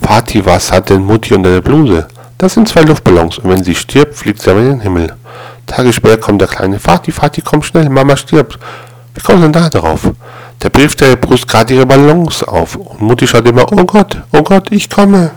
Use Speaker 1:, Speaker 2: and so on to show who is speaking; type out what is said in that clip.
Speaker 1: Vati, was hat denn Mutti unter der Bluse? Das sind zwei Luftballons und wenn sie stirbt, fliegt sie aber in den Himmel. Tage später kommt der kleine Vati, Vati, komm schnell, Mama stirbt. Wie kommt denn da drauf? Der Brief, der brust gerade ihre Ballons auf und Mutti schaut immer, oh Gott, oh Gott, ich komme.